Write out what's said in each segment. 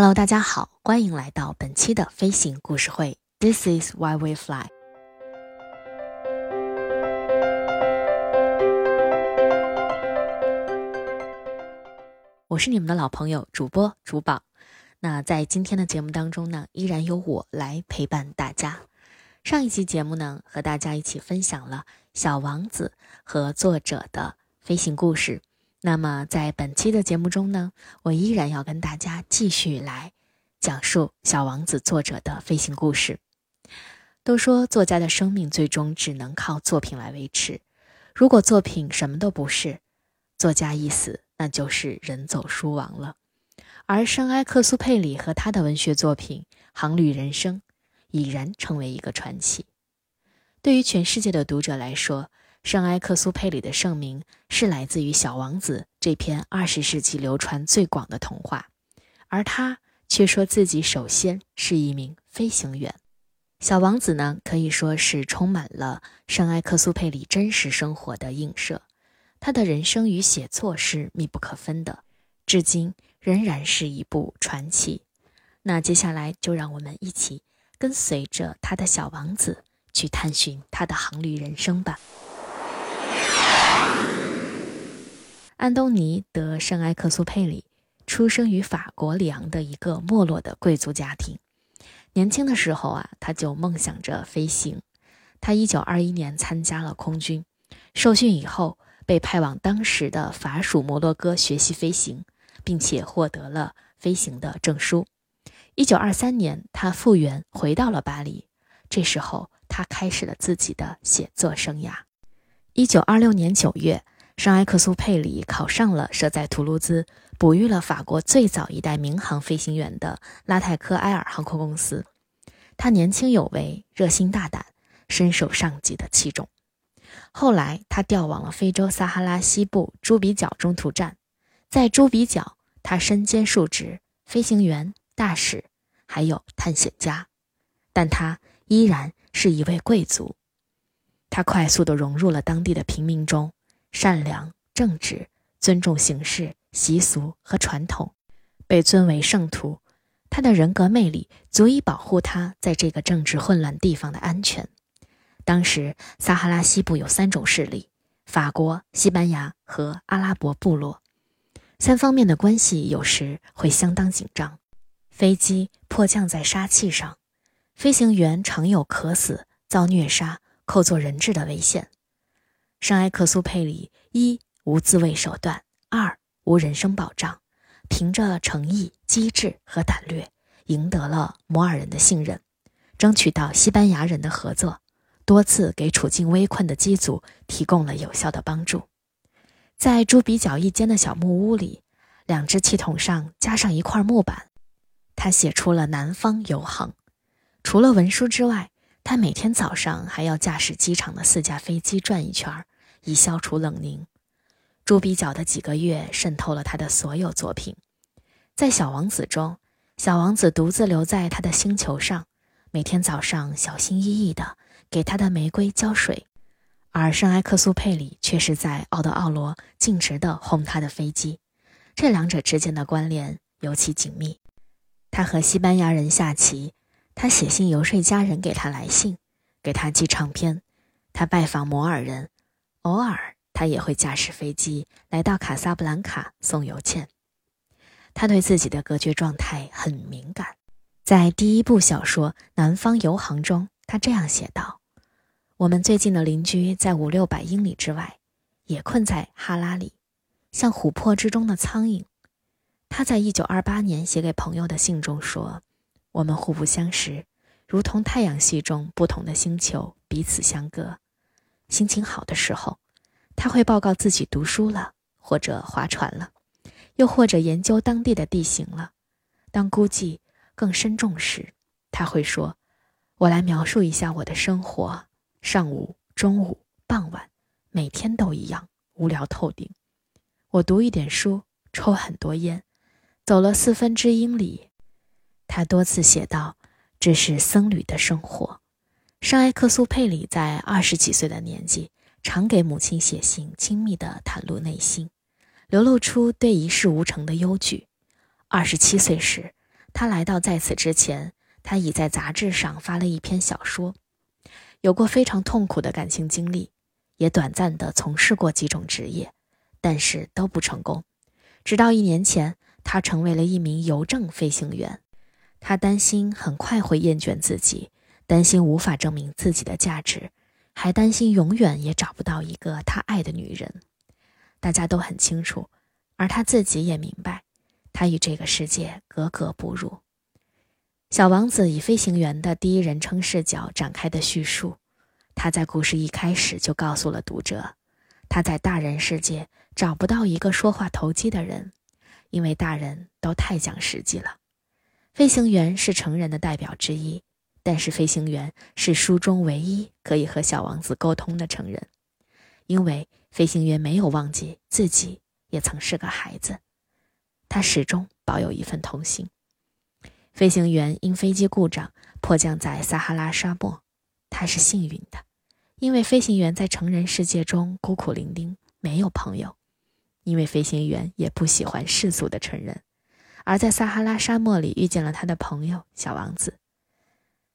Hello，大家好，欢迎来到本期的飞行故事会。This is why we fly。我是你们的老朋友主播主宝。那在今天的节目当中呢，依然由我来陪伴大家。上一期节目呢，和大家一起分享了《小王子》和作者的飞行故事。那么，在本期的节目中呢，我依然要跟大家继续来讲述《小王子》作者的飞行故事。都说作家的生命最终只能靠作品来维持，如果作品什么都不是，作家一死，那就是人走书亡了。而圣埃克苏佩里和他的文学作品《航旅人生》已然成为一个传奇。对于全世界的读者来说，圣埃克苏佩里的盛名是来自于《小王子》这篇二十世纪流传最广的童话，而他却说自己首先是一名飞行员。《小王子》呢，可以说是充满了圣埃克苏佩里真实生活的映射，他的人生与写作是密不可分的，至今仍然是一部传奇。那接下来就让我们一起跟随着他的小王子去探寻他的航旅人生吧。安东尼·德·圣埃克苏佩里出生于法国里昂的一个没落的贵族家庭。年轻的时候啊，他就梦想着飞行。他1921年参加了空军，受训以后被派往当时的法属摩洛哥学习飞行，并且获得了飞行的证书。1923年，他复员回到了巴黎。这时候，他开始了自己的写作生涯。1926年9月。圣埃克苏佩里考上了设在图卢兹、哺育了法国最早一代民航飞行员的拉泰科埃尔航空公司。他年轻有为、热心大胆，深受上级的器重。后来，他调往了非洲撒哈拉西部朱比角中途站，在朱比角，他身兼数职：飞行员、大使，还有探险家。但他依然是一位贵族。他快速地融入了当地的平民中。善良、正直、尊重形式、习俗和传统，被尊为圣徒。他的人格魅力足以保护他在这个政治混乱地方的安全。当时，撒哈拉西部有三种势力：法国、西班牙和阿拉伯部落。三方面的关系有时会相当紧张。飞机迫降在沙碛上，飞行员常有渴死、遭虐杀、扣做人质的危险。圣埃克苏佩里一无自卫手段，二无人身保障，凭着诚意、机智和胆略，赢得了摩尔人的信任，争取到西班牙人的合作，多次给处境危困的机组提供了有效的帮助。在猪鼻角一间的小木屋里，两只气筒上加上一块木板，他写出了《南方游航》。除了文书之外，他每天早上还要驾驶机场的四架飞机转一圈，以消除冷凝。猪鼻角的几个月渗透了他的所有作品。在《小王子》中，小王子独自留在他的星球上，每天早上小心翼翼地给他的玫瑰浇水，而圣埃克苏佩里却是在奥德奥罗径直地轰他的飞机。这两者之间的关联尤其紧密。他和西班牙人下棋。他写信游说家人给他来信，给他寄唱片。他拜访摩尔人，偶尔他也会驾驶飞机来到卡萨布兰卡送邮件。他对自己的隔绝状态很敏感。在第一部小说《南方游行》中，他这样写道：“我们最近的邻居在五六百英里之外，也困在哈拉里，像琥珀之中的苍蝇。”他在一九二八年写给朋友的信中说。我们互不相识，如同太阳系中不同的星球彼此相隔。心情好的时候，他会报告自己读书了，或者划船了，又或者研究当地的地形了。当孤寂更深重时，他会说：“我来描述一下我的生活。上午、中午、傍晚，每天都一样，无聊透顶。我读一点书，抽很多烟，走了四分之英里。”他多次写道：“这是僧侣的生活。”圣埃克苏佩里在二十几岁的年纪，常给母亲写信，亲密地袒露内心，流露出对一事无成的忧惧。二十七岁时，他来到在此之前，他已在杂志上发了一篇小说，有过非常痛苦的感情经历，也短暂的从事过几种职业，但是都不成功。直到一年前，他成为了一名邮政飞行员。他担心很快会厌倦自己，担心无法证明自己的价值，还担心永远也找不到一个他爱的女人。大家都很清楚，而他自己也明白，他与这个世界格格不入。小王子以飞行员的第一人称视角展开的叙述，他在故事一开始就告诉了读者，他在大人世界找不到一个说话投机的人，因为大人都太讲实际了。飞行员是成人的代表之一，但是飞行员是书中唯一可以和小王子沟通的成人，因为飞行员没有忘记自己也曾是个孩子，他始终保有一份童心。飞行员因飞机故障迫降在撒哈拉沙漠，他是幸运的，因为飞行员在成人世界中孤苦伶仃，没有朋友，因为飞行员也不喜欢世俗的成人。而在撒哈拉沙漠里遇见了他的朋友小王子。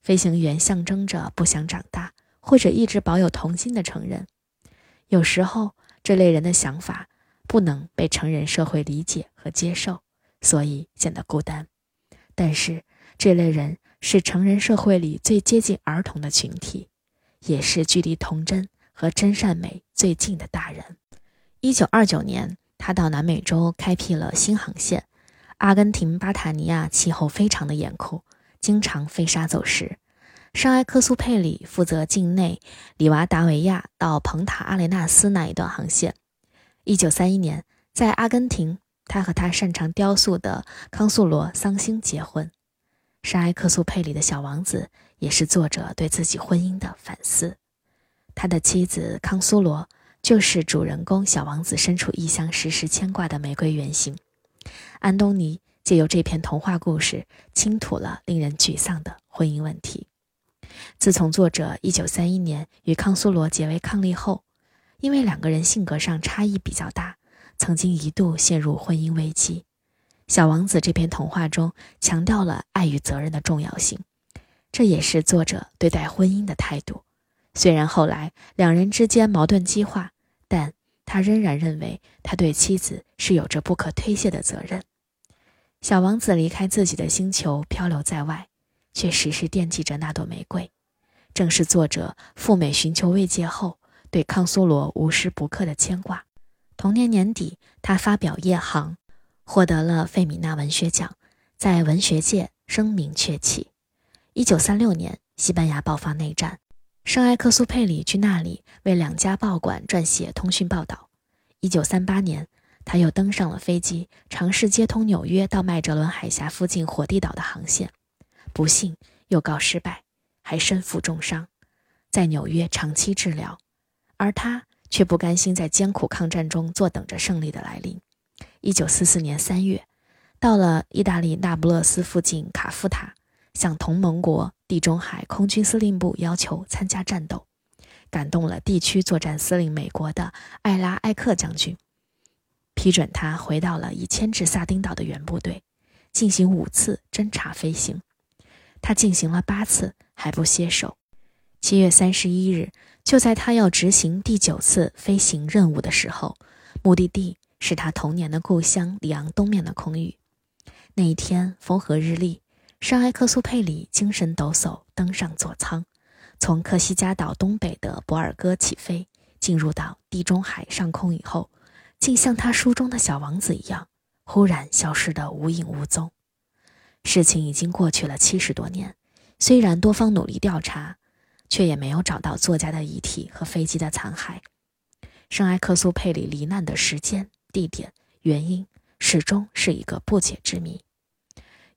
飞行员象征着不想长大或者一直保有童心的成人。有时候，这类人的想法不能被成人社会理解和接受，所以显得孤单。但是，这类人是成人社会里最接近儿童的群体，也是距离童真和真善美最近的大人。一九二九年，他到南美洲开辟了新航线。阿根廷巴塔尼亚气候非常的严酷，经常飞沙走石。圣埃克苏佩里负责境内里瓦达维亚到蓬塔阿雷纳斯那一段航线。一九三一年，在阿根廷，他和他擅长雕塑的康苏罗桑星结婚。圣埃克苏佩里的小王子也是作者对自己婚姻的反思。他的妻子康苏罗就是主人公小王子身处异乡时时牵挂的玫瑰原型。安东尼借由这篇童话故事，倾吐了令人沮丧的婚姻问题。自从作者1931年与康苏罗结为伉俪后，因为两个人性格上差异比较大，曾经一度陷入婚姻危机。小王子这篇童话中强调了爱与责任的重要性，这也是作者对待婚姻的态度。虽然后来两人之间矛盾激化，但。他仍然认为他对妻子是有着不可推卸的责任。小王子离开自己的星球，漂流在外，却时时惦记着那朵玫瑰。正是作者赴美寻求慰藉后，对康苏罗无时不刻的牵挂。同年年底，他发表《夜航》，获得了费米纳文学奖，在文学界声名鹊起。一九三六年，西班牙爆发内战。圣埃克苏佩里去那里为两家报馆撰写通讯报道。一九三八年，他又登上了飞机，尝试接通纽约到麦哲伦海峡附近火地岛的航线，不幸又告失败，还身负重伤，在纽约长期治疗。而他却不甘心在艰苦抗战中坐等着胜利的来临。一九四四年三月，到了意大利那不勒斯附近卡夫塔，向同盟国。地中海空军司令部要求参加战斗，感动了地区作战司令美国的艾拉埃克将军，批准他回到了已迁至萨丁岛的原部队，进行五次侦察飞行。他进行了八次还不歇手。七月三十一日，就在他要执行第九次飞行任务的时候，目的地是他童年的故乡里昂东面的空域。那一天风和日丽。圣埃克苏佩里精神抖擞，登上座舱，从科西嘉岛东北的博尔戈起飞，进入到地中海上空以后，竟像他书中的小王子一样，忽然消失得无影无踪。事情已经过去了七十多年，虽然多方努力调查，却也没有找到作家的遗体和飞机的残骸。圣埃克苏佩里罹难的时间、地点、原因，始终是一个不解之谜。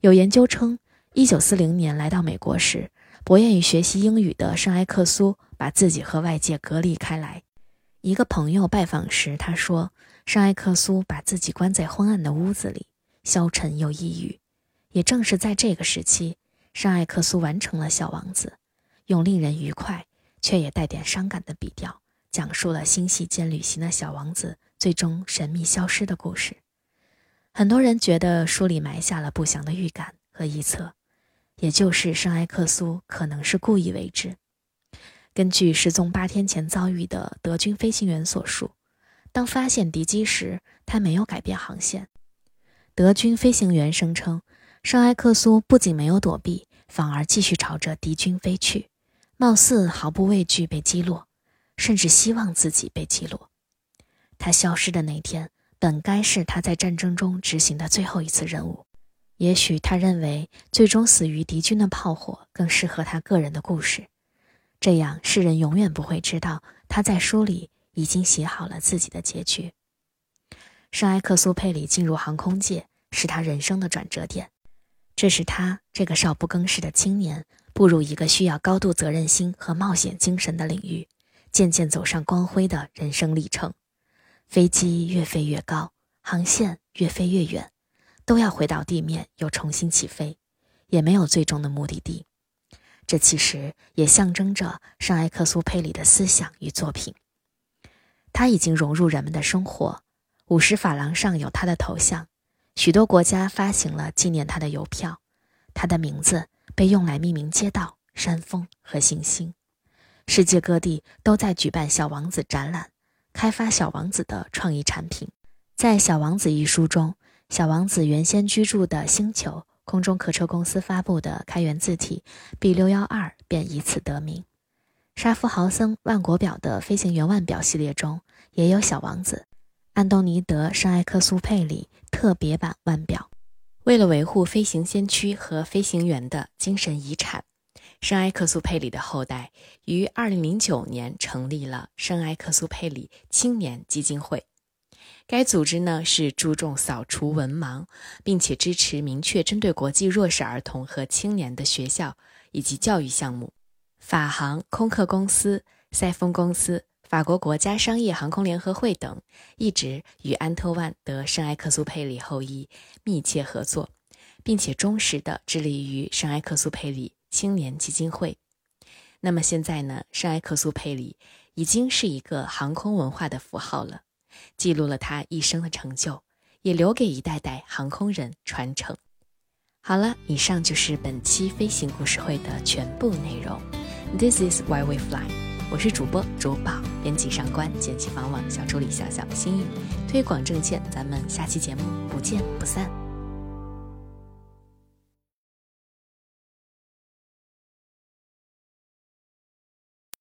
有研究称。一九四零年来到美国时，不愿意学习英语的圣埃克苏把自己和外界隔离开来。一个朋友拜访时，他说：“圣埃克苏把自己关在昏暗的屋子里，消沉又抑郁。”也正是在这个时期，圣埃克苏完成了《小王子》，用令人愉快却也带点伤感的笔调，讲述了星系间旅行的小王子最终神秘消失的故事。很多人觉得书里埋下了不祥的预感。和臆测，也就是圣埃克苏可能是故意为之。根据失踪八天前遭遇的德军飞行员所述，当发现敌机时，他没有改变航线。德军飞行员声称，圣埃克苏不仅没有躲避，反而继续朝着敌军飞去，貌似毫不畏惧被击落，甚至希望自己被击落。他消失的那天，本该是他在战争中执行的最后一次任务。也许他认为，最终死于敌军的炮火更适合他个人的故事。这样，世人永远不会知道他在书里已经写好了自己的结局。圣埃克苏佩里进入航空界是他人生的转折点，这是他这个少不更事的青年步入一个需要高度责任心和冒险精神的领域，渐渐走上光辉的人生历程。飞机越飞越高，航线越飞越远，都要回到地面又重新起飞，也没有最终的目的地。这其实也象征着圣埃克苏佩里的思想与作品。他已经融入人们的生活，五十法郎上有他的头像，许多国家发行了纪念他的邮票，他的名字被用来命名街道、山峰和行星。世界各地都在举办《小王子》展览，开发小王子的创意产品。在《小王子》一书中，小王子原先居住的星球。空中客车公司发布的开源字体 B 六幺二便以此得名。沙夫豪森万国表的飞行员腕表系列中也有小王子安东尼德圣埃克苏佩里特别版腕表。为了维护飞行先驱和飞行员的精神遗产，圣埃克苏佩里的后代于二零零九年成立了圣埃克苏佩里青年基金会。该组织呢是注重扫除文盲，并且支持明确针对国际弱势儿童和青年的学校以及教育项目。法航空客公司、塞风公司、法国国家商业航空联合会等一直与安特万·德圣埃克苏佩里后裔密切合作，并且忠实地致力于圣埃克苏佩里青年基金会。那么现在呢，圣埃克苏佩里已经是一个航空文化的符号了。记录了他一生的成就，也留给一代代航空人传承。好了，以上就是本期飞行故事会的全部内容。This is why we fly。我是主播卓宝，编辑上官，剪辑房网小助理小小心意，推广证券。咱们下期节目不见不散。